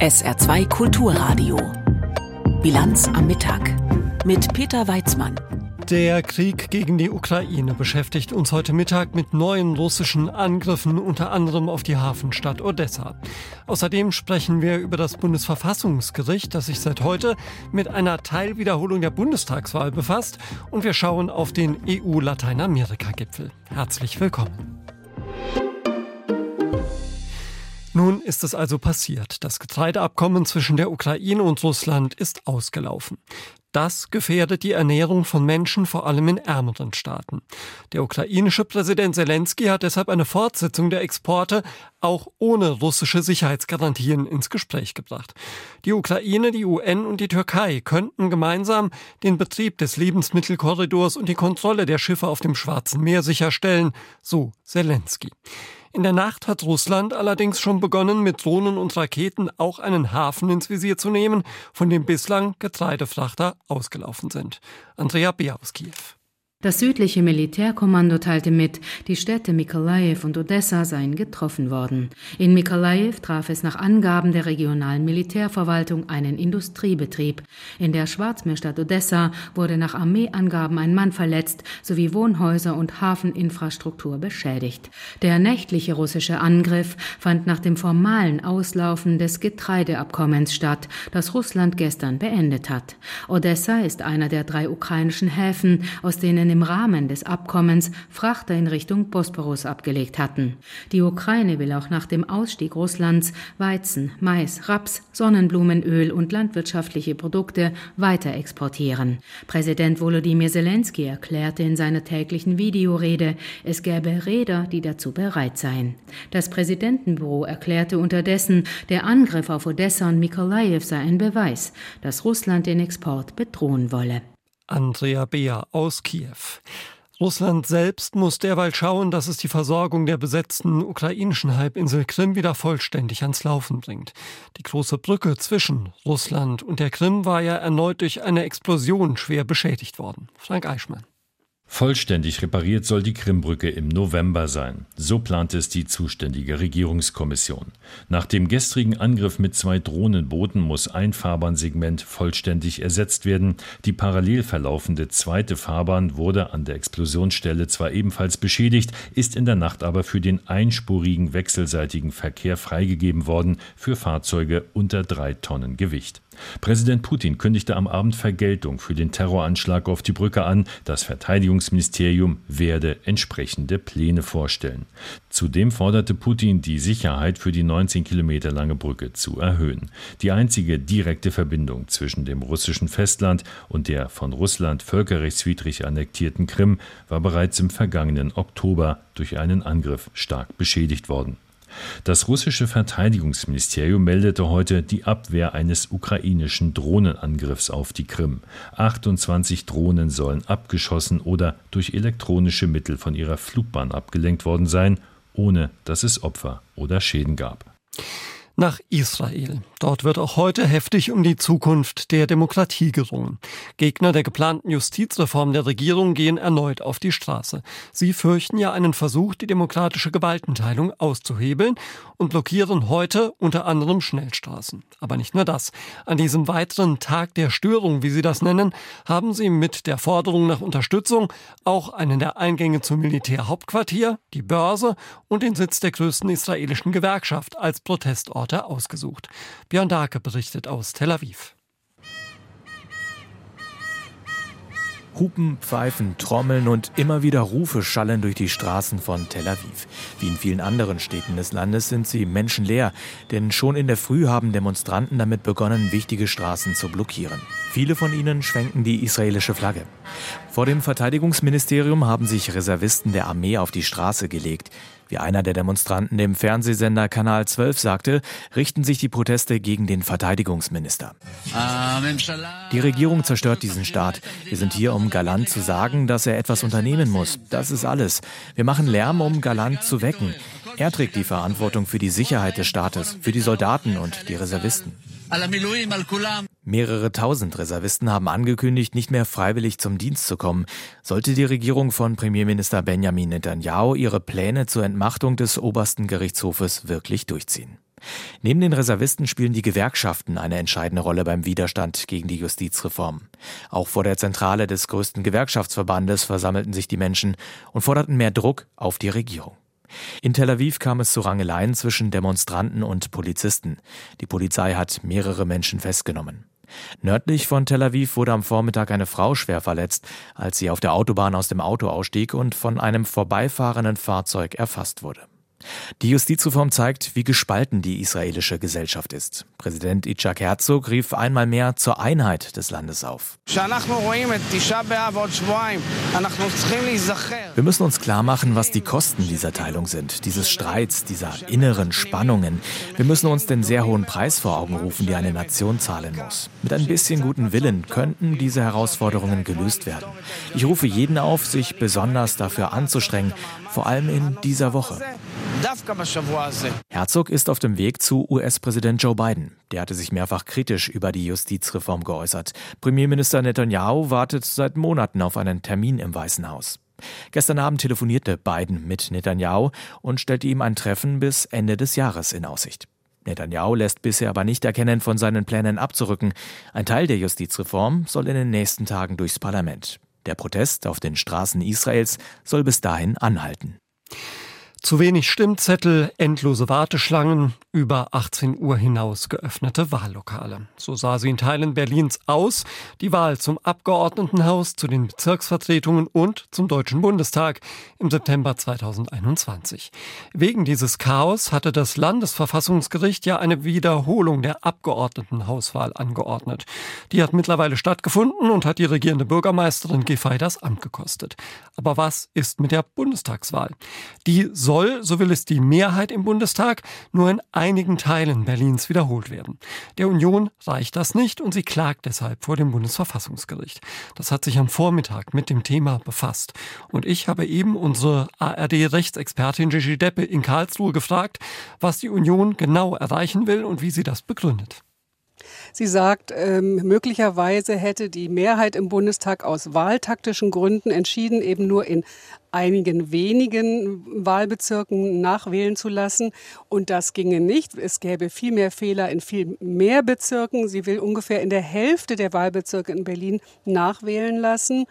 SR2 Kulturradio. Bilanz am Mittag mit Peter Weizmann. Der Krieg gegen die Ukraine beschäftigt uns heute Mittag mit neuen russischen Angriffen, unter anderem auf die Hafenstadt Odessa. Außerdem sprechen wir über das Bundesverfassungsgericht, das sich seit heute mit einer Teilwiederholung der Bundestagswahl befasst. Und wir schauen auf den EU-Lateinamerika-Gipfel. Herzlich willkommen. Nun ist es also passiert. Das Getreideabkommen zwischen der Ukraine und Russland ist ausgelaufen. Das gefährdet die Ernährung von Menschen, vor allem in ärmeren Staaten. Der ukrainische Präsident Zelensky hat deshalb eine Fortsetzung der Exporte auch ohne russische Sicherheitsgarantien ins Gespräch gebracht. Die Ukraine, die UN und die Türkei könnten gemeinsam den Betrieb des Lebensmittelkorridors und die Kontrolle der Schiffe auf dem Schwarzen Meer sicherstellen, so Zelensky. In der Nacht hat Russland allerdings schon begonnen, mit Drohnen und Raketen auch einen Hafen ins Visier zu nehmen, von dem bislang Getreidefrachter ausgelaufen sind. Andrea Beer aus Kiew. Das südliche Militärkommando teilte mit, die Städte Mikolajew und Odessa seien getroffen worden. In Mikolajew traf es nach Angaben der regionalen Militärverwaltung einen Industriebetrieb. In der Schwarzmeerstadt Odessa wurde nach Armeeangaben ein Mann verletzt sowie Wohnhäuser und Hafeninfrastruktur beschädigt. Der nächtliche russische Angriff fand nach dem formalen Auslaufen des Getreideabkommens statt, das Russland gestern beendet hat. Odessa ist einer der drei ukrainischen Häfen, aus denen Spanien im Rahmen des Abkommens Frachter in Richtung Bosporus abgelegt hatten. Die Ukraine will auch nach dem Ausstieg Russlands Weizen, Mais, Raps, Sonnenblumenöl und landwirtschaftliche Produkte weiter exportieren. Präsident Volodymyr Zelensky erklärte in seiner täglichen Videorede, es gäbe Räder, die dazu bereit seien. Das Präsidentenbüro erklärte unterdessen, der Angriff auf Odessa und Mikolajew sei ein Beweis, dass Russland den Export bedrohen wolle. Andrea Beer aus Kiew. Russland selbst muss derweil schauen, dass es die Versorgung der besetzten ukrainischen Halbinsel Krim wieder vollständig ans Laufen bringt. Die große Brücke zwischen Russland und der Krim war ja erneut durch eine Explosion schwer beschädigt worden. Frank Eichmann. Vollständig repariert soll die Krimbrücke im November sein. So plante es die zuständige Regierungskommission. Nach dem gestrigen Angriff mit zwei Drohnenbooten muss ein Fahrbahnsegment vollständig ersetzt werden. Die parallel verlaufende zweite Fahrbahn wurde an der Explosionsstelle zwar ebenfalls beschädigt, ist in der Nacht aber für den einspurigen wechselseitigen Verkehr freigegeben worden für Fahrzeuge unter drei Tonnen Gewicht. Präsident Putin kündigte am Abend Vergeltung für den Terroranschlag auf die Brücke an. Das Verteidigungsministerium werde entsprechende Pläne vorstellen. Zudem forderte Putin, die Sicherheit für die 19 Kilometer lange Brücke zu erhöhen. Die einzige direkte Verbindung zwischen dem russischen Festland und der von Russland völkerrechtswidrig annektierten Krim war bereits im vergangenen Oktober durch einen Angriff stark beschädigt worden. Das russische Verteidigungsministerium meldete heute die Abwehr eines ukrainischen Drohnenangriffs auf die Krim. 28 Drohnen sollen abgeschossen oder durch elektronische Mittel von ihrer Flugbahn abgelenkt worden sein, ohne dass es Opfer oder Schäden gab nach Israel. Dort wird auch heute heftig um die Zukunft der Demokratie gerungen. Gegner der geplanten Justizreform der Regierung gehen erneut auf die Straße. Sie fürchten ja einen Versuch, die demokratische Gewaltenteilung auszuhebeln und blockieren heute unter anderem Schnellstraßen. Aber nicht nur das. An diesem weiteren Tag der Störung, wie sie das nennen, haben sie mit der Forderung nach Unterstützung auch einen der Eingänge zum Militärhauptquartier, die Börse und den Sitz der größten israelischen Gewerkschaft als Protestort Orte ausgesucht. Björn Darke berichtet aus Tel Aviv. Hupen, Pfeifen, Trommeln und immer wieder Rufe schallen durch die Straßen von Tel Aviv. Wie in vielen anderen Städten des Landes sind sie menschenleer, denn schon in der Früh haben Demonstranten damit begonnen, wichtige Straßen zu blockieren. Viele von ihnen schwenken die israelische Flagge. Vor dem Verteidigungsministerium haben sich Reservisten der Armee auf die Straße gelegt. Wie einer der Demonstranten dem Fernsehsender Kanal 12 sagte, richten sich die Proteste gegen den Verteidigungsminister. Die Regierung zerstört diesen Staat. Wir sind hier, um Galant zu sagen, dass er etwas unternehmen muss. Das ist alles. Wir machen Lärm, um Galant zu wecken. Er trägt die Verantwortung für die Sicherheit des Staates, für die Soldaten und die Reservisten. Mehrere tausend Reservisten haben angekündigt, nicht mehr freiwillig zum Dienst zu kommen. Sollte die Regierung von Premierminister Benjamin Netanyahu ihre Pläne zur Entmachtung des obersten Gerichtshofes wirklich durchziehen. Neben den Reservisten spielen die Gewerkschaften eine entscheidende Rolle beim Widerstand gegen die Justizreform. Auch vor der Zentrale des größten Gewerkschaftsverbandes versammelten sich die Menschen und forderten mehr Druck auf die Regierung. In Tel Aviv kam es zu Rangeleien zwischen Demonstranten und Polizisten. Die Polizei hat mehrere Menschen festgenommen. Nördlich von Tel Aviv wurde am Vormittag eine Frau schwer verletzt, als sie auf der Autobahn aus dem Auto ausstieg und von einem vorbeifahrenden Fahrzeug erfasst wurde. Die Justizreform zeigt, wie gespalten die israelische Gesellschaft ist. Präsident Itzhak Herzog rief einmal mehr zur Einheit des Landes auf. Wir müssen uns klar machen, was die Kosten dieser Teilung sind, dieses Streits, dieser inneren Spannungen. Wir müssen uns den sehr hohen Preis vor Augen rufen, die eine Nation zahlen muss. Mit ein bisschen guten Willen könnten diese Herausforderungen gelöst werden. Ich rufe jeden auf, sich besonders dafür anzustrengen, vor allem in dieser Woche. Herzog ist auf dem Weg zu US-Präsident Joe Biden. Der hatte sich mehrfach kritisch über die Justizreform geäußert. Premierminister Netanyahu wartet seit Monaten auf einen Termin im Weißen Haus. Gestern Abend telefonierte Biden mit Netanyahu und stellte ihm ein Treffen bis Ende des Jahres in Aussicht. Netanyahu lässt bisher aber nicht erkennen, von seinen Plänen abzurücken. Ein Teil der Justizreform soll in den nächsten Tagen durchs Parlament. Der Protest auf den Straßen Israels soll bis dahin anhalten. Zu wenig Stimmzettel, endlose Warteschlangen, über 18 Uhr hinaus geöffnete Wahllokale. So sah sie in Teilen Berlins aus. Die Wahl zum Abgeordnetenhaus, zu den Bezirksvertretungen und zum Deutschen Bundestag im September 2021. Wegen dieses Chaos hatte das Landesverfassungsgericht ja eine Wiederholung der Abgeordnetenhauswahl angeordnet. Die hat mittlerweile stattgefunden und hat die regierende Bürgermeisterin Giffey das Amt gekostet. Aber was ist mit der Bundestagswahl? Die soll, so will es die Mehrheit im Bundestag, nur in einigen Teilen Berlins wiederholt werden. Der Union reicht das nicht und sie klagt deshalb vor dem Bundesverfassungsgericht. Das hat sich am Vormittag mit dem Thema befasst. Und ich habe eben unsere ARD-Rechtsexpertin Gigi Deppe in Karlsruhe gefragt, was die Union genau erreichen will und wie sie das begründet. Sie sagt, ähm, möglicherweise hätte die Mehrheit im Bundestag aus wahltaktischen Gründen entschieden, eben nur in einigen wenigen Wahlbezirken nachwählen zu lassen. Und das ginge nicht. Es gäbe viel mehr Fehler in viel mehr Bezirken. Sie will ungefähr in der Hälfte der Wahlbezirke in Berlin nachwählen lassen.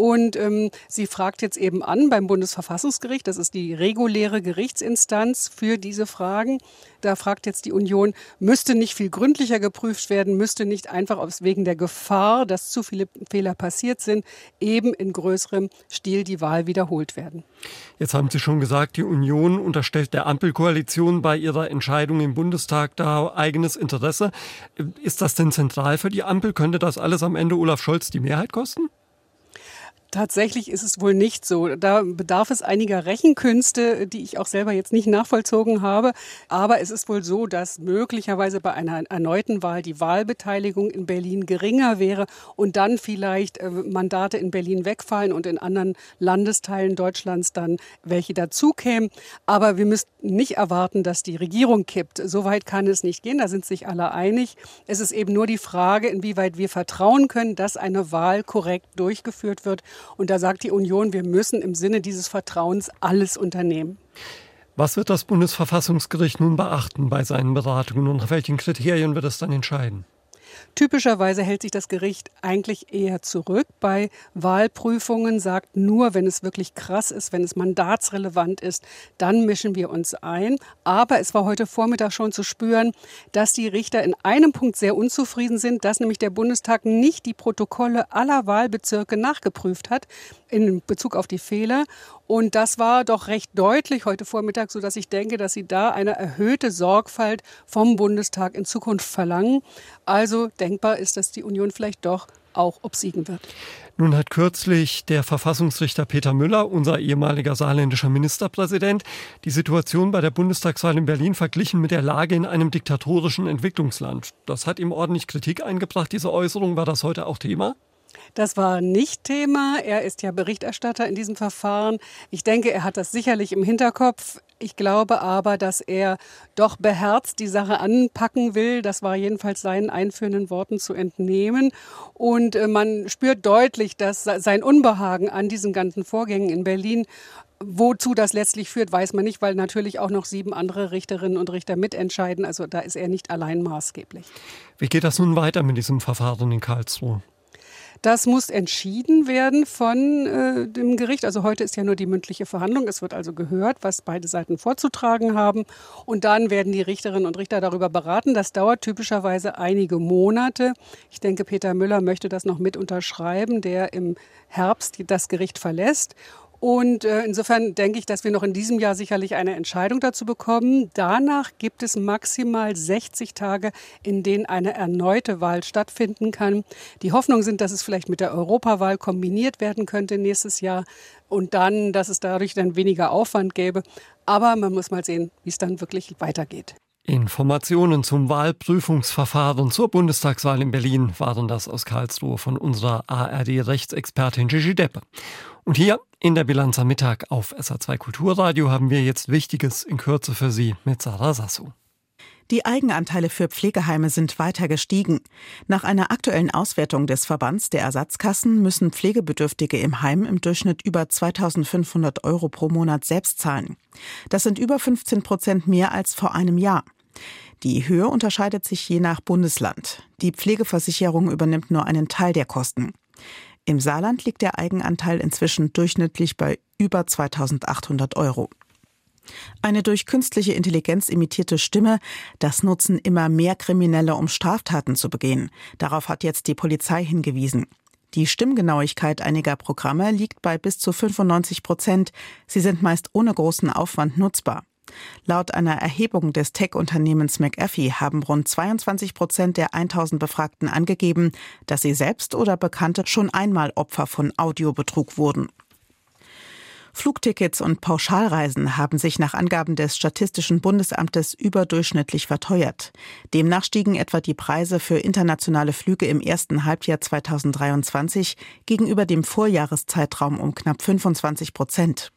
Und ähm, sie fragt jetzt eben an beim Bundesverfassungsgericht, das ist die reguläre Gerichtsinstanz für diese Fragen. Da fragt jetzt die Union, müsste nicht viel gründlicher geprüft werden, müsste nicht einfach aus wegen der Gefahr, dass zu viele Fehler passiert sind, eben in größerem Stil die Wahl wiederholt werden. Jetzt haben Sie schon gesagt, die Union unterstellt der Ampelkoalition bei ihrer Entscheidung im Bundestag da eigenes Interesse. Ist das denn zentral für die Ampel? Könnte das alles am Ende Olaf Scholz die Mehrheit kosten? Tatsächlich ist es wohl nicht so. Da bedarf es einiger Rechenkünste, die ich auch selber jetzt nicht nachvollzogen habe. Aber es ist wohl so, dass möglicherweise bei einer erneuten Wahl die Wahlbeteiligung in Berlin geringer wäre und dann vielleicht äh, Mandate in Berlin wegfallen und in anderen Landesteilen Deutschlands dann welche dazukämen. Aber wir müssen nicht erwarten, dass die Regierung kippt. Soweit kann es nicht gehen. Da sind sich alle einig. Es ist eben nur die Frage, inwieweit wir vertrauen können, dass eine Wahl korrekt durchgeführt wird und da sagt die Union, wir müssen im Sinne dieses Vertrauens alles unternehmen. Was wird das Bundesverfassungsgericht nun beachten bei seinen Beratungen und nach welchen Kriterien wird es dann entscheiden? Typischerweise hält sich das Gericht eigentlich eher zurück bei Wahlprüfungen, sagt nur, wenn es wirklich krass ist, wenn es mandatsrelevant ist, dann mischen wir uns ein. Aber es war heute Vormittag schon zu spüren, dass die Richter in einem Punkt sehr unzufrieden sind, dass nämlich der Bundestag nicht die Protokolle aller Wahlbezirke nachgeprüft hat in Bezug auf die Fehler. Und das war doch recht deutlich heute Vormittag, so dass ich denke, dass Sie da eine erhöhte Sorgfalt vom Bundestag in Zukunft verlangen. Also denkbar ist, dass die Union vielleicht doch auch obsiegen wird. Nun hat kürzlich der Verfassungsrichter Peter Müller, unser ehemaliger saarländischer Ministerpräsident, die Situation bei der Bundestagswahl in Berlin verglichen mit der Lage in einem diktatorischen Entwicklungsland. Das hat ihm ordentlich Kritik eingebracht, diese Äußerung. War das heute auch Thema? Das war nicht Thema. Er ist ja Berichterstatter in diesem Verfahren. Ich denke, er hat das sicherlich im Hinterkopf. Ich glaube aber, dass er doch beherzt die Sache anpacken will. Das war jedenfalls seinen einführenden Worten zu entnehmen. Und äh, man spürt deutlich, dass sein Unbehagen an diesen ganzen Vorgängen in Berlin Wozu das letztlich führt, weiß man nicht, weil natürlich auch noch sieben andere Richterinnen und Richter mitentscheiden. Also da ist er nicht allein maßgeblich. Wie geht das nun weiter mit diesem Verfahren in Karlsruhe? Das muss entschieden werden von äh, dem Gericht. Also heute ist ja nur die mündliche Verhandlung. Es wird also gehört, was beide Seiten vorzutragen haben. Und dann werden die Richterinnen und Richter darüber beraten. Das dauert typischerweise einige Monate. Ich denke, Peter Müller möchte das noch mit unterschreiben, der im Herbst das Gericht verlässt. Und äh, insofern denke ich, dass wir noch in diesem Jahr sicherlich eine Entscheidung dazu bekommen. Danach gibt es maximal 60 Tage, in denen eine erneute Wahl stattfinden kann. Die Hoffnung sind, dass es vielleicht mit der Europawahl kombiniert werden könnte nächstes Jahr und dann, dass es dadurch dann weniger Aufwand gäbe. Aber man muss mal sehen, wie es dann wirklich weitergeht. Informationen zum Wahlprüfungsverfahren zur Bundestagswahl in Berlin waren das aus Karlsruhe von unserer ARD-Rechtsexpertin Gigi Deppe. Und hier in der Bilanz am Mittag auf SA2 Kulturradio haben wir jetzt Wichtiges in Kürze für Sie mit Sarah Sassou. Die Eigenanteile für Pflegeheime sind weiter gestiegen. Nach einer aktuellen Auswertung des Verbands der Ersatzkassen müssen Pflegebedürftige im Heim im Durchschnitt über 2500 Euro pro Monat selbst zahlen. Das sind über 15 Prozent mehr als vor einem Jahr. Die Höhe unterscheidet sich je nach Bundesland. Die Pflegeversicherung übernimmt nur einen Teil der Kosten. Im Saarland liegt der Eigenanteil inzwischen durchschnittlich bei über 2800 Euro. Eine durch künstliche Intelligenz imitierte Stimme, das nutzen immer mehr Kriminelle, um Straftaten zu begehen. Darauf hat jetzt die Polizei hingewiesen. Die Stimmgenauigkeit einiger Programme liegt bei bis zu 95 Prozent. Sie sind meist ohne großen Aufwand nutzbar. Laut einer Erhebung des Tech-Unternehmens McAfee haben rund 22 Prozent der 1000 Befragten angegeben, dass sie selbst oder Bekannte schon einmal Opfer von Audiobetrug wurden. Flugtickets und Pauschalreisen haben sich nach Angaben des Statistischen Bundesamtes überdurchschnittlich verteuert. Demnach stiegen etwa die Preise für internationale Flüge im ersten Halbjahr 2023 gegenüber dem Vorjahreszeitraum um knapp 25 Prozent.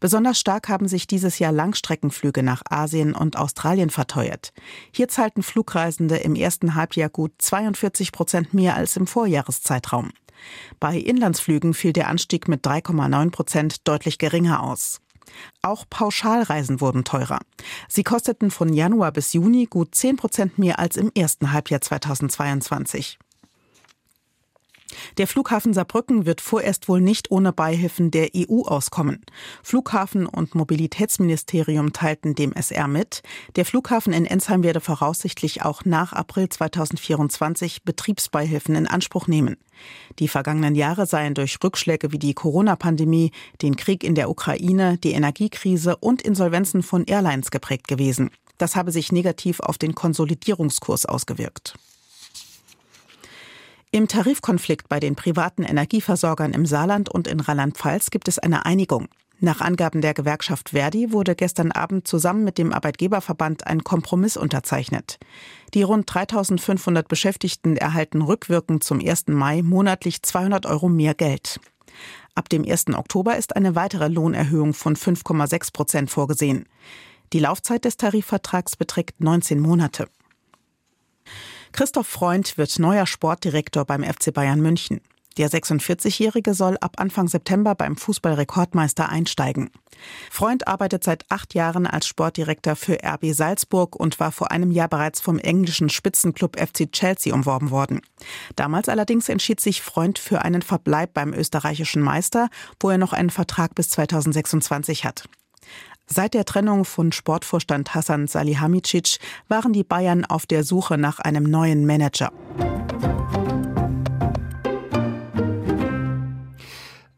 Besonders stark haben sich dieses Jahr Langstreckenflüge nach Asien und Australien verteuert. Hier zahlten Flugreisende im ersten Halbjahr gut 42 Prozent mehr als im Vorjahreszeitraum. Bei Inlandsflügen fiel der Anstieg mit 3,9 Prozent deutlich geringer aus. Auch Pauschalreisen wurden teurer. Sie kosteten von Januar bis Juni gut 10 Prozent mehr als im ersten Halbjahr 2022. Der Flughafen Saarbrücken wird vorerst wohl nicht ohne Beihilfen der EU auskommen. Flughafen und Mobilitätsministerium teilten dem SR mit, der Flughafen in Ensheim werde voraussichtlich auch nach April 2024 Betriebsbeihilfen in Anspruch nehmen. Die vergangenen Jahre seien durch Rückschläge wie die Corona-Pandemie, den Krieg in der Ukraine, die Energiekrise und Insolvenzen von Airlines geprägt gewesen. Das habe sich negativ auf den Konsolidierungskurs ausgewirkt. Im Tarifkonflikt bei den privaten Energieversorgern im Saarland und in Rheinland-Pfalz gibt es eine Einigung. Nach Angaben der Gewerkschaft Verdi wurde gestern Abend zusammen mit dem Arbeitgeberverband ein Kompromiss unterzeichnet. Die rund 3500 Beschäftigten erhalten rückwirkend zum 1. Mai monatlich 200 Euro mehr Geld. Ab dem 1. Oktober ist eine weitere Lohnerhöhung von 5,6 Prozent vorgesehen. Die Laufzeit des Tarifvertrags beträgt 19 Monate. Christoph Freund wird neuer Sportdirektor beim FC Bayern München. Der 46-Jährige soll ab Anfang September beim Fußballrekordmeister einsteigen. Freund arbeitet seit acht Jahren als Sportdirektor für RB Salzburg und war vor einem Jahr bereits vom englischen Spitzenclub FC Chelsea umworben worden. Damals allerdings entschied sich Freund für einen Verbleib beim österreichischen Meister, wo er noch einen Vertrag bis 2026 hat. Seit der Trennung von Sportvorstand Hassan Salihamidzic waren die Bayern auf der Suche nach einem neuen Manager.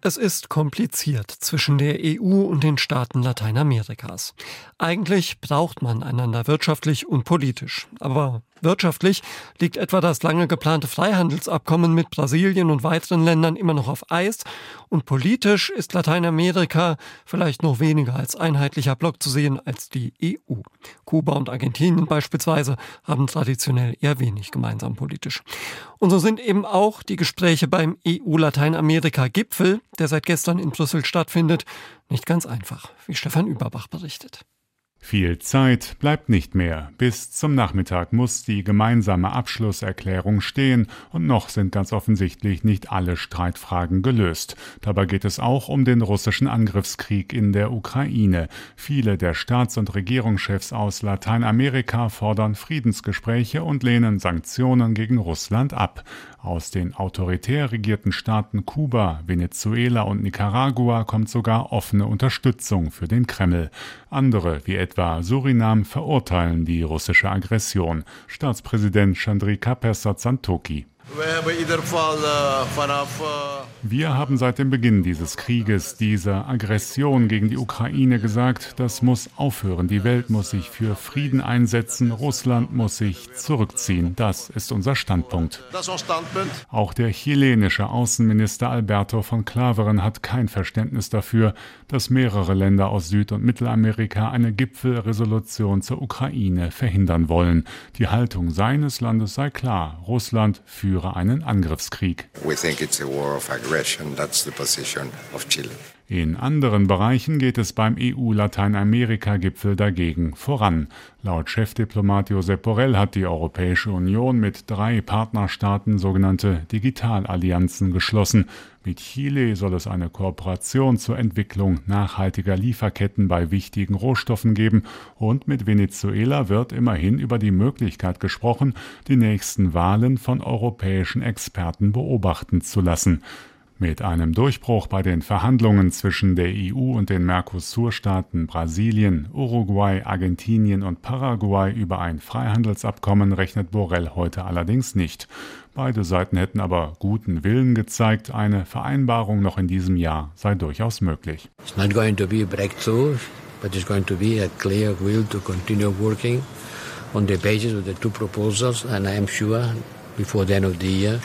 Es ist kompliziert zwischen der EU und den Staaten Lateinamerikas. Eigentlich braucht man einander wirtschaftlich und politisch. Aber Wirtschaftlich liegt etwa das lange geplante Freihandelsabkommen mit Brasilien und weiteren Ländern immer noch auf Eis und politisch ist Lateinamerika vielleicht noch weniger als einheitlicher Block zu sehen als die EU. Kuba und Argentinien beispielsweise haben traditionell eher wenig gemeinsam politisch. Und so sind eben auch die Gespräche beim EU-Lateinamerika-Gipfel, der seit gestern in Brüssel stattfindet, nicht ganz einfach, wie Stefan Überbach berichtet. Viel Zeit bleibt nicht mehr. Bis zum Nachmittag muss die gemeinsame Abschlusserklärung stehen und noch sind ganz offensichtlich nicht alle Streitfragen gelöst. Dabei geht es auch um den russischen Angriffskrieg in der Ukraine. Viele der Staats- und Regierungschefs aus Lateinamerika fordern Friedensgespräche und lehnen Sanktionen gegen Russland ab. Aus den autoritär regierten Staaten Kuba, Venezuela und Nicaragua kommt sogar offene Unterstützung für den Kreml. Andere, wie etwa Surinam, verurteilen die russische Aggression. Staatspräsident Chandrika Persat Santokhi. Wir haben seit dem Beginn dieses Krieges, dieser Aggression gegen die Ukraine gesagt, das muss aufhören. Die Welt muss sich für Frieden einsetzen. Russland muss sich zurückziehen. Das ist unser Standpunkt. Auch der chilenische Außenminister Alberto von Claveren hat kein Verständnis dafür, dass mehrere Länder aus Süd- und Mittelamerika eine Gipfelresolution zur Ukraine verhindern wollen. Die Haltung seines Landes sei klar. Russland führe einen Angriffskrieg. We think it's a war of aggression. That's the position of Chile. In anderen Bereichen geht es beim EU-Lateinamerika-Gipfel dagegen voran. Laut Chefdiplomat Josep Borrell hat die Europäische Union mit drei Partnerstaaten sogenannte Digitalallianzen geschlossen. Mit Chile soll es eine Kooperation zur Entwicklung nachhaltiger Lieferketten bei wichtigen Rohstoffen geben und mit Venezuela wird immerhin über die Möglichkeit gesprochen, die nächsten Wahlen von europäischen Experten beobachten zu lassen. Mit einem Durchbruch bei den Verhandlungen zwischen der EU und den Mercosur-Staaten Brasilien, Uruguay, Argentinien und Paraguay über ein Freihandelsabkommen rechnet Borrell heute allerdings nicht. Beide Seiten hätten aber guten Willen gezeigt, eine Vereinbarung noch in diesem Jahr sei durchaus möglich. It's not going to be a breakthrough, but it's going to be a clear will to continue working on the basis of the two proposals and I am sure before the end of the year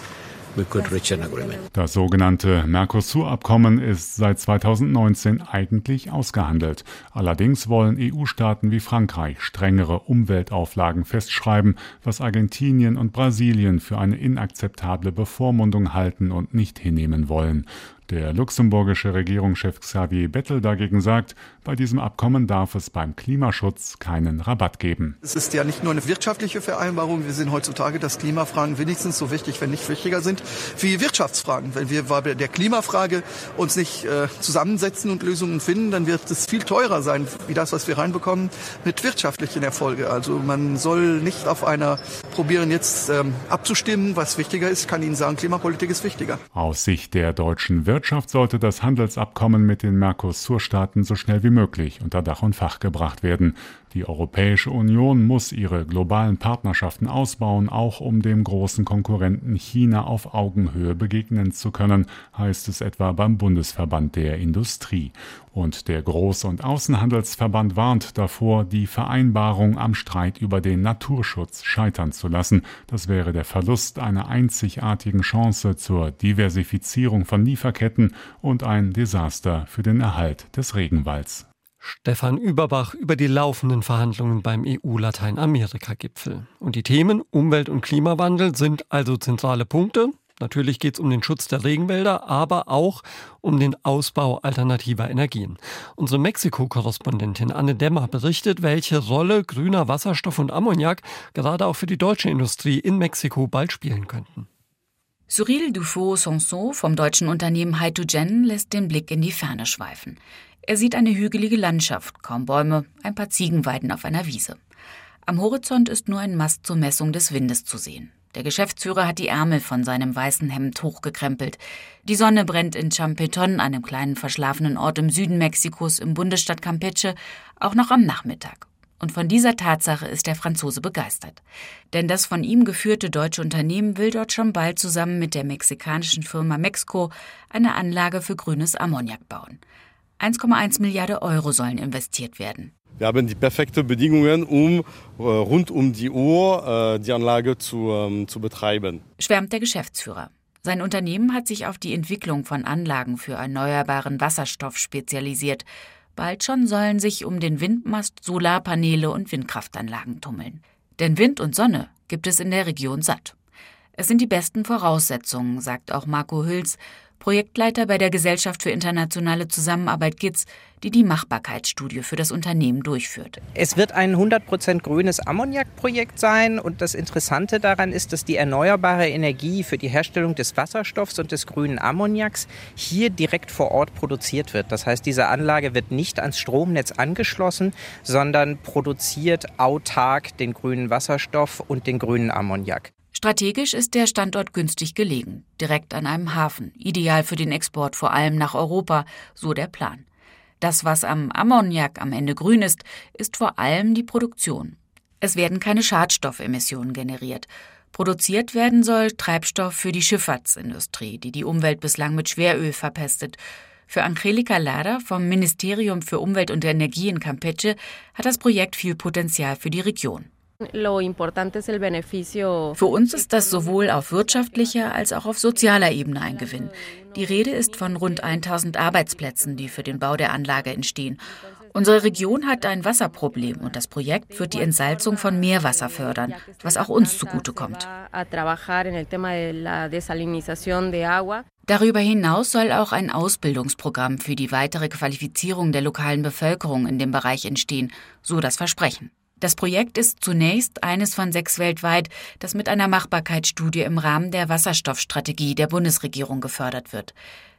das sogenannte Mercosur-Abkommen ist seit 2019 eigentlich ausgehandelt. Allerdings wollen EU-Staaten wie Frankreich strengere Umweltauflagen festschreiben, was Argentinien und Brasilien für eine inakzeptable Bevormundung halten und nicht hinnehmen wollen. Der luxemburgische Regierungschef Xavier Bettel dagegen sagt, bei diesem Abkommen darf es beim Klimaschutz keinen Rabatt geben. Es ist ja nicht nur eine wirtschaftliche Vereinbarung. Wir sehen heutzutage, dass Klimafragen wenigstens so wichtig, wenn nicht wichtiger sind, wie Wirtschaftsfragen. Wenn wir bei der Klimafrage uns nicht äh, zusammensetzen und Lösungen finden, dann wird es viel teurer sein, wie das, was wir reinbekommen, mit wirtschaftlichen Erfolgen. Also man soll nicht auf einer probieren, jetzt ähm, abzustimmen, was wichtiger ist. Ich kann Ihnen sagen, Klimapolitik ist wichtiger. Aus Sicht der deutschen Wirtschaft Wirtschaft sollte das Handelsabkommen mit den Mercosur-Staaten so schnell wie möglich unter Dach und Fach gebracht werden. Die Europäische Union muss ihre globalen Partnerschaften ausbauen, auch um dem großen Konkurrenten China auf Augenhöhe begegnen zu können, heißt es etwa beim Bundesverband der Industrie. Und der Groß- und Außenhandelsverband warnt davor, die Vereinbarung am Streit über den Naturschutz scheitern zu lassen. Das wäre der Verlust einer einzigartigen Chance zur Diversifizierung von Lieferketten und ein Desaster für den Erhalt des Regenwalds. Stefan Überbach über die laufenden Verhandlungen beim EU-Lateinamerika-Gipfel. Und die Themen Umwelt- und Klimawandel sind also zentrale Punkte. Natürlich geht es um den Schutz der Regenwälder, aber auch um den Ausbau alternativer Energien. Unsere Mexiko-Korrespondentin Anne Demmer berichtet, welche Rolle grüner Wasserstoff und Ammoniak gerade auch für die deutsche Industrie in Mexiko bald spielen könnten. Cyril Dufaux-Sanson vom deutschen Unternehmen Hydrogen lässt den Blick in die Ferne schweifen. Er sieht eine hügelige Landschaft, kaum Bäume, ein paar Ziegenweiden auf einer Wiese. Am Horizont ist nur ein Mast zur Messung des Windes zu sehen. Der Geschäftsführer hat die Ärmel von seinem weißen Hemd hochgekrempelt. Die Sonne brennt in Champeton, einem kleinen verschlafenen Ort im Süden Mexikos im Bundesstaat Campeche, auch noch am Nachmittag. Und von dieser Tatsache ist der Franzose begeistert. Denn das von ihm geführte deutsche Unternehmen will dort schon bald zusammen mit der mexikanischen Firma Mexco eine Anlage für grünes Ammoniak bauen. 1,1 Milliarden Euro sollen investiert werden. Wir haben die perfekten Bedingungen, um äh, rund um die Uhr äh, die Anlage zu, ähm, zu betreiben. Schwärmt der Geschäftsführer. Sein Unternehmen hat sich auf die Entwicklung von Anlagen für erneuerbaren Wasserstoff spezialisiert. Bald schon sollen sich um den Windmast Solarpaneele und Windkraftanlagen tummeln. Denn Wind und Sonne gibt es in der Region satt. Es sind die besten Voraussetzungen, sagt auch Marco Hüls, Projektleiter bei der Gesellschaft für internationale Zusammenarbeit GITS, die die Machbarkeitsstudie für das Unternehmen durchführt. Es wird ein 100% grünes Ammoniakprojekt sein und das Interessante daran ist, dass die erneuerbare Energie für die Herstellung des Wasserstoffs und des grünen Ammoniaks hier direkt vor Ort produziert wird. Das heißt, diese Anlage wird nicht ans Stromnetz angeschlossen, sondern produziert autark den grünen Wasserstoff und den grünen Ammoniak. Strategisch ist der Standort günstig gelegen, direkt an einem Hafen, ideal für den Export vor allem nach Europa, so der Plan. Das, was am Ammoniak am Ende grün ist, ist vor allem die Produktion. Es werden keine Schadstoffemissionen generiert. Produziert werden soll Treibstoff für die Schifffahrtsindustrie, die die Umwelt bislang mit Schweröl verpestet. Für Angelika Lader vom Ministerium für Umwelt und Energie in Campeche hat das Projekt viel Potenzial für die Region. Für uns ist das sowohl auf wirtschaftlicher als auch auf sozialer Ebene ein Gewinn. Die Rede ist von rund 1000 Arbeitsplätzen, die für den Bau der Anlage entstehen. Unsere Region hat ein Wasserproblem und das Projekt wird die Entsalzung von Meerwasser fördern, was auch uns zugutekommt. Darüber hinaus soll auch ein Ausbildungsprogramm für die weitere Qualifizierung der lokalen Bevölkerung in dem Bereich entstehen, so das Versprechen. Das Projekt ist zunächst eines von sechs weltweit, das mit einer Machbarkeitsstudie im Rahmen der Wasserstoffstrategie der Bundesregierung gefördert wird.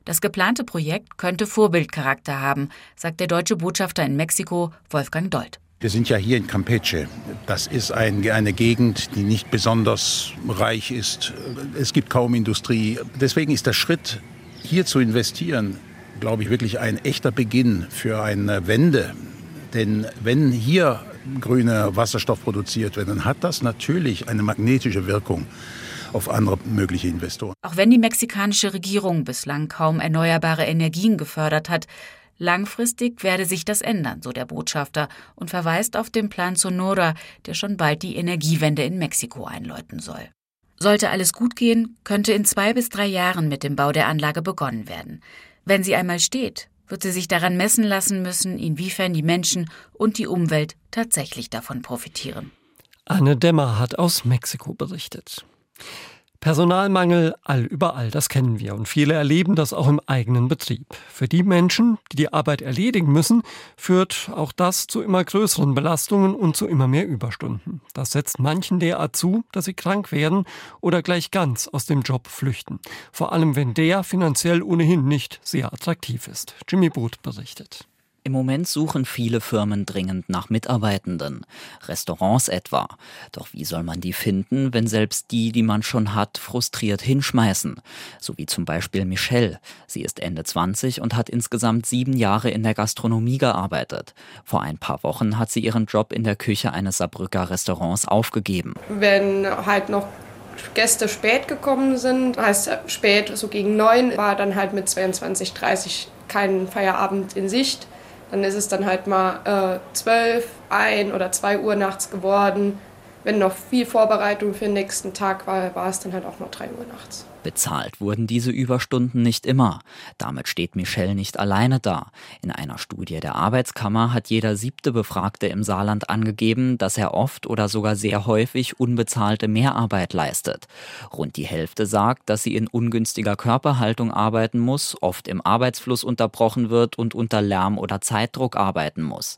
Das geplante Projekt könnte Vorbildcharakter haben, sagt der deutsche Botschafter in Mexiko, Wolfgang Dold. Wir sind ja hier in Campeche. Das ist ein, eine Gegend, die nicht besonders reich ist. Es gibt kaum Industrie. Deswegen ist der Schritt, hier zu investieren, glaube ich, wirklich ein echter Beginn für eine Wende. Denn wenn hier grüner Wasserstoff produziert wird, dann hat das natürlich eine magnetische Wirkung auf andere mögliche Investoren. Auch wenn die mexikanische Regierung bislang kaum erneuerbare Energien gefördert hat, langfristig werde sich das ändern, so der Botschafter und verweist auf den Plan Sonora, der schon bald die Energiewende in Mexiko einläuten soll. Sollte alles gut gehen, könnte in zwei bis drei Jahren mit dem Bau der Anlage begonnen werden. Wenn sie einmal steht, wird sie sich daran messen lassen müssen, inwiefern die Menschen und die Umwelt tatsächlich davon profitieren. Anne Dämmer hat aus Mexiko berichtet. Personalmangel allüberall, das kennen wir und viele erleben das auch im eigenen Betrieb. Für die Menschen, die die Arbeit erledigen müssen, führt auch das zu immer größeren Belastungen und zu immer mehr Überstunden. Das setzt manchen derart zu, dass sie krank werden oder gleich ganz aus dem Job flüchten. Vor allem wenn der finanziell ohnehin nicht sehr attraktiv ist. Jimmy Booth berichtet. Im Moment suchen viele Firmen dringend nach Mitarbeitenden, Restaurants etwa. Doch wie soll man die finden, wenn selbst die, die man schon hat, frustriert hinschmeißen? So wie zum Beispiel Michelle. Sie ist Ende 20 und hat insgesamt sieben Jahre in der Gastronomie gearbeitet. Vor ein paar Wochen hat sie ihren Job in der Küche eines Saarbrücker Restaurants aufgegeben. Wenn halt noch Gäste spät gekommen sind, heißt spät so gegen neun, war dann halt mit 22, 30 kein Feierabend in Sicht. Dann ist es dann halt mal äh, 12, 1 oder 2 Uhr nachts geworden. Wenn noch viel Vorbereitung für den nächsten Tag war, war es dann halt auch noch 3 Uhr nachts. Bezahlt wurden diese Überstunden nicht immer. Damit steht Michelle nicht alleine da. In einer Studie der Arbeitskammer hat jeder siebte Befragte im Saarland angegeben, dass er oft oder sogar sehr häufig unbezahlte Mehrarbeit leistet. Rund die Hälfte sagt, dass sie in ungünstiger Körperhaltung arbeiten muss, oft im Arbeitsfluss unterbrochen wird und unter Lärm oder Zeitdruck arbeiten muss.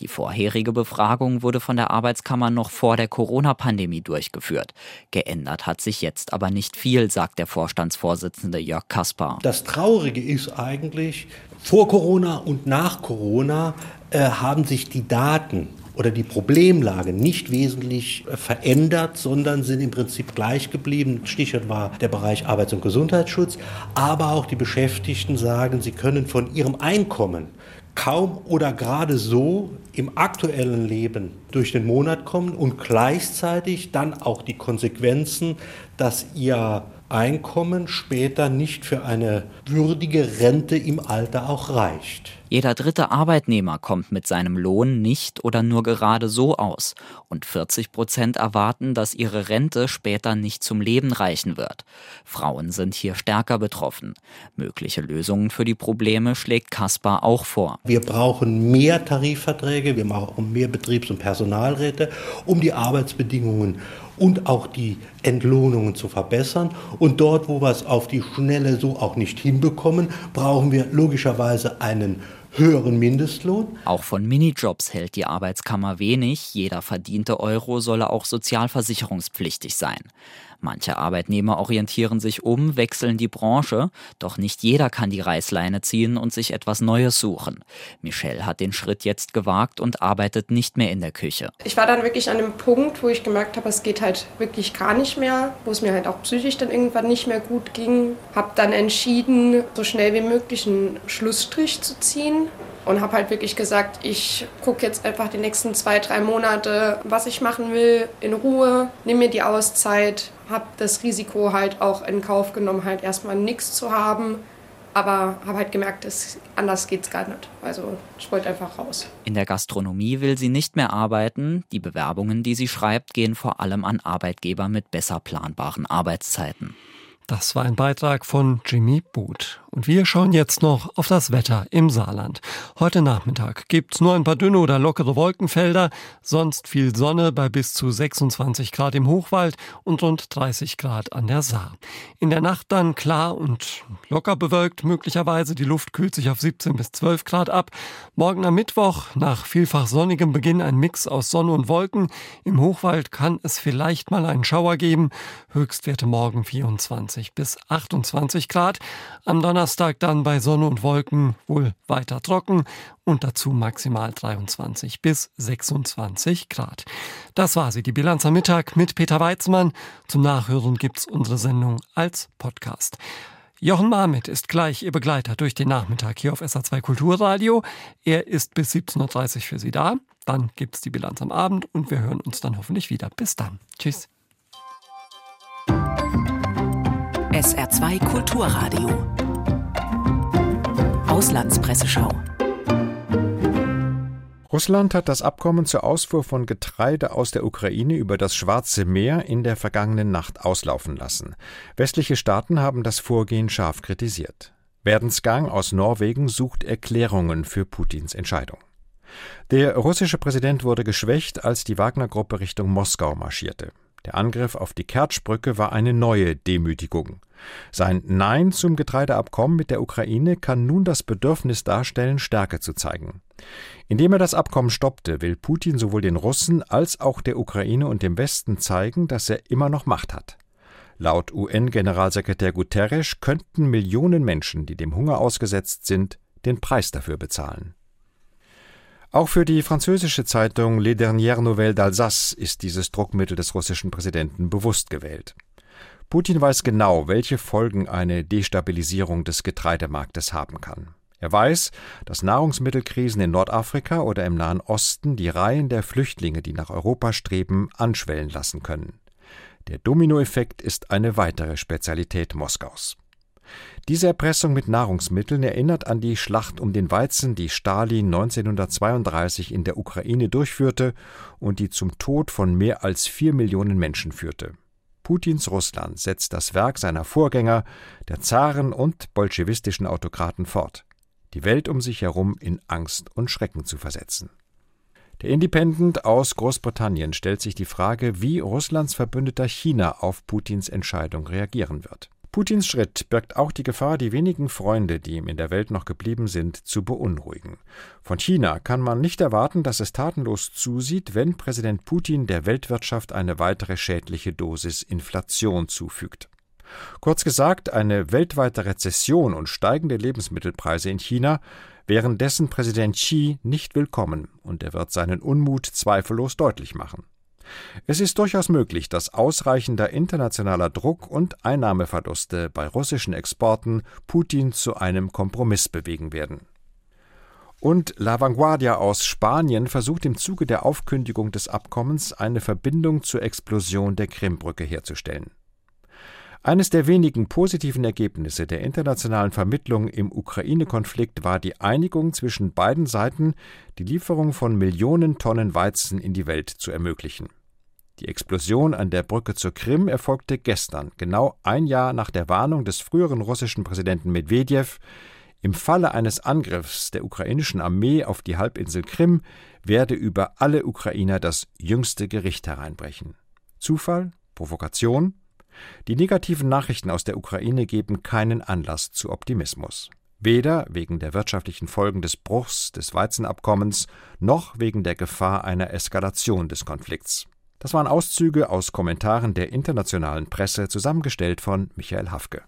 Die vorherige Befragung wurde von der Arbeitskammer noch vor der Corona-Pandemie durchgeführt. Geändert hat sich jetzt aber nicht viel, sagt der Vorstandsvorsitzende Jörg Kaspar. Das Traurige ist eigentlich, vor Corona und nach Corona äh, haben sich die Daten oder die Problemlage nicht wesentlich äh, verändert, sondern sind im Prinzip gleich geblieben. Stichwort war der Bereich Arbeits- und Gesundheitsschutz. Aber auch die Beschäftigten sagen, sie können von ihrem Einkommen kaum oder gerade so im aktuellen Leben durch den Monat kommen und gleichzeitig dann auch die Konsequenzen, dass ihr Einkommen später nicht für eine würdige Rente im Alter auch reicht. Jeder dritte Arbeitnehmer kommt mit seinem Lohn nicht oder nur gerade so aus. Und 40 Prozent erwarten, dass ihre Rente später nicht zum Leben reichen wird. Frauen sind hier stärker betroffen. Mögliche Lösungen für die Probleme schlägt Kaspar auch vor. Wir brauchen mehr Tarifverträge, wir brauchen mehr Betriebs- und Personalräte, um die Arbeitsbedingungen und auch die Entlohnungen zu verbessern. Und dort, wo wir es auf die Schnelle so auch nicht hinbekommen, brauchen wir logischerweise einen höheren Mindestlohn. Auch von Minijobs hält die Arbeitskammer wenig. Jeder verdiente Euro solle auch sozialversicherungspflichtig sein. Manche Arbeitnehmer orientieren sich um, wechseln die Branche, doch nicht jeder kann die Reißleine ziehen und sich etwas Neues suchen. Michelle hat den Schritt jetzt gewagt und arbeitet nicht mehr in der Küche. Ich war dann wirklich an dem Punkt, wo ich gemerkt habe, es geht halt wirklich gar nicht mehr, wo es mir halt auch psychisch dann irgendwann nicht mehr gut ging. Habe dann entschieden, so schnell wie möglich einen Schlussstrich zu ziehen und habe halt wirklich gesagt, ich gucke jetzt einfach die nächsten zwei, drei Monate, was ich machen will, in Ruhe, nehme mir die Auszeit, habe das Risiko halt auch in Kauf genommen, halt erstmal nichts zu haben. Aber habe halt gemerkt, es, anders geht's gar nicht. Also ich wollte einfach raus. In der Gastronomie will sie nicht mehr arbeiten. Die Bewerbungen, die sie schreibt, gehen vor allem an Arbeitgeber mit besser planbaren Arbeitszeiten. Das war ein Beitrag von Jimmy Booth. Und wir schauen jetzt noch auf das Wetter im Saarland. Heute Nachmittag gibt's nur ein paar dünne oder lockere Wolkenfelder, sonst viel Sonne bei bis zu 26 Grad im Hochwald und rund 30 Grad an der Saar. In der Nacht dann klar und locker bewölkt, möglicherweise die Luft kühlt sich auf 17 bis 12 Grad ab. Morgen am Mittwoch nach vielfach sonnigem Beginn ein Mix aus Sonne und Wolken. Im Hochwald kann es vielleicht mal einen Schauer geben. Höchstwerte morgen 24 bis 28 Grad. Am Donnerstag Donnerstag dann bei Sonne und Wolken wohl weiter trocken und dazu maximal 23 bis 26 Grad. Das war sie, die Bilanz am Mittag mit Peter Weizmann. Zum Nachhören gibt's unsere Sendung als Podcast. Jochen Marmit ist gleich Ihr Begleiter durch den Nachmittag hier auf SA2 Kulturradio. Er ist bis 17.30 Uhr für Sie da. Dann gibt's die Bilanz am Abend und wir hören uns dann hoffentlich wieder. Bis dann. Tschüss. SR2 Kulturradio Auslandspresseschau. Russland hat das Abkommen zur Ausfuhr von Getreide aus der Ukraine über das Schwarze Meer in der vergangenen Nacht auslaufen lassen. Westliche Staaten haben das Vorgehen scharf kritisiert. Werdensgang aus Norwegen sucht Erklärungen für Putins Entscheidung. Der russische Präsident wurde geschwächt, als die Wagner-Gruppe Richtung Moskau marschierte. Der Angriff auf die Kertschbrücke war eine neue Demütigung. Sein Nein zum Getreideabkommen mit der Ukraine kann nun das Bedürfnis darstellen, Stärke zu zeigen. Indem er das Abkommen stoppte, will Putin sowohl den Russen als auch der Ukraine und dem Westen zeigen, dass er immer noch Macht hat. Laut UN-Generalsekretär Guterres könnten Millionen Menschen, die dem Hunger ausgesetzt sind, den Preis dafür bezahlen. Auch für die französische Zeitung Les Dernières Nouvelles d'Alsace ist dieses Druckmittel des russischen Präsidenten bewusst gewählt. Putin weiß genau, welche Folgen eine Destabilisierung des Getreidemarktes haben kann. Er weiß, dass Nahrungsmittelkrisen in Nordafrika oder im Nahen Osten die Reihen der Flüchtlinge, die nach Europa streben, anschwellen lassen können. Der Dominoeffekt ist eine weitere Spezialität Moskaus. Diese Erpressung mit Nahrungsmitteln erinnert an die Schlacht um den Weizen, die Stalin 1932 in der Ukraine durchführte und die zum Tod von mehr als vier Millionen Menschen führte. Putins Russland setzt das Werk seiner Vorgänger, der Zaren und bolschewistischen Autokraten fort, die Welt um sich herum in Angst und Schrecken zu versetzen. Der Independent aus Großbritannien stellt sich die Frage, wie Russlands Verbündeter China auf Putins Entscheidung reagieren wird. Putins Schritt birgt auch die Gefahr, die wenigen Freunde, die ihm in der Welt noch geblieben sind, zu beunruhigen. Von China kann man nicht erwarten, dass es tatenlos zusieht, wenn Präsident Putin der Weltwirtschaft eine weitere schädliche Dosis Inflation zufügt. Kurz gesagt, eine weltweite Rezession und steigende Lebensmittelpreise in China wären dessen Präsident Xi nicht willkommen, und er wird seinen Unmut zweifellos deutlich machen. Es ist durchaus möglich, dass ausreichender internationaler Druck und Einnahmeverluste bei russischen Exporten Putin zu einem Kompromiss bewegen werden. Und La Vanguardia aus Spanien versucht im Zuge der Aufkündigung des Abkommens eine Verbindung zur Explosion der Krimbrücke herzustellen. Eines der wenigen positiven Ergebnisse der internationalen Vermittlung im Ukraine-Konflikt war die Einigung zwischen beiden Seiten, die Lieferung von Millionen Tonnen Weizen in die Welt zu ermöglichen. Die Explosion an der Brücke zur Krim erfolgte gestern, genau ein Jahr nach der Warnung des früheren russischen Präsidenten Medvedev, im Falle eines Angriffs der ukrainischen Armee auf die Halbinsel Krim werde über alle Ukrainer das jüngste Gericht hereinbrechen. Zufall? Provokation? Die negativen Nachrichten aus der Ukraine geben keinen Anlass zu Optimismus. Weder wegen der wirtschaftlichen Folgen des Bruchs des Weizenabkommens noch wegen der Gefahr einer Eskalation des Konflikts. Das waren Auszüge aus Kommentaren der internationalen Presse, zusammengestellt von Michael Hafke.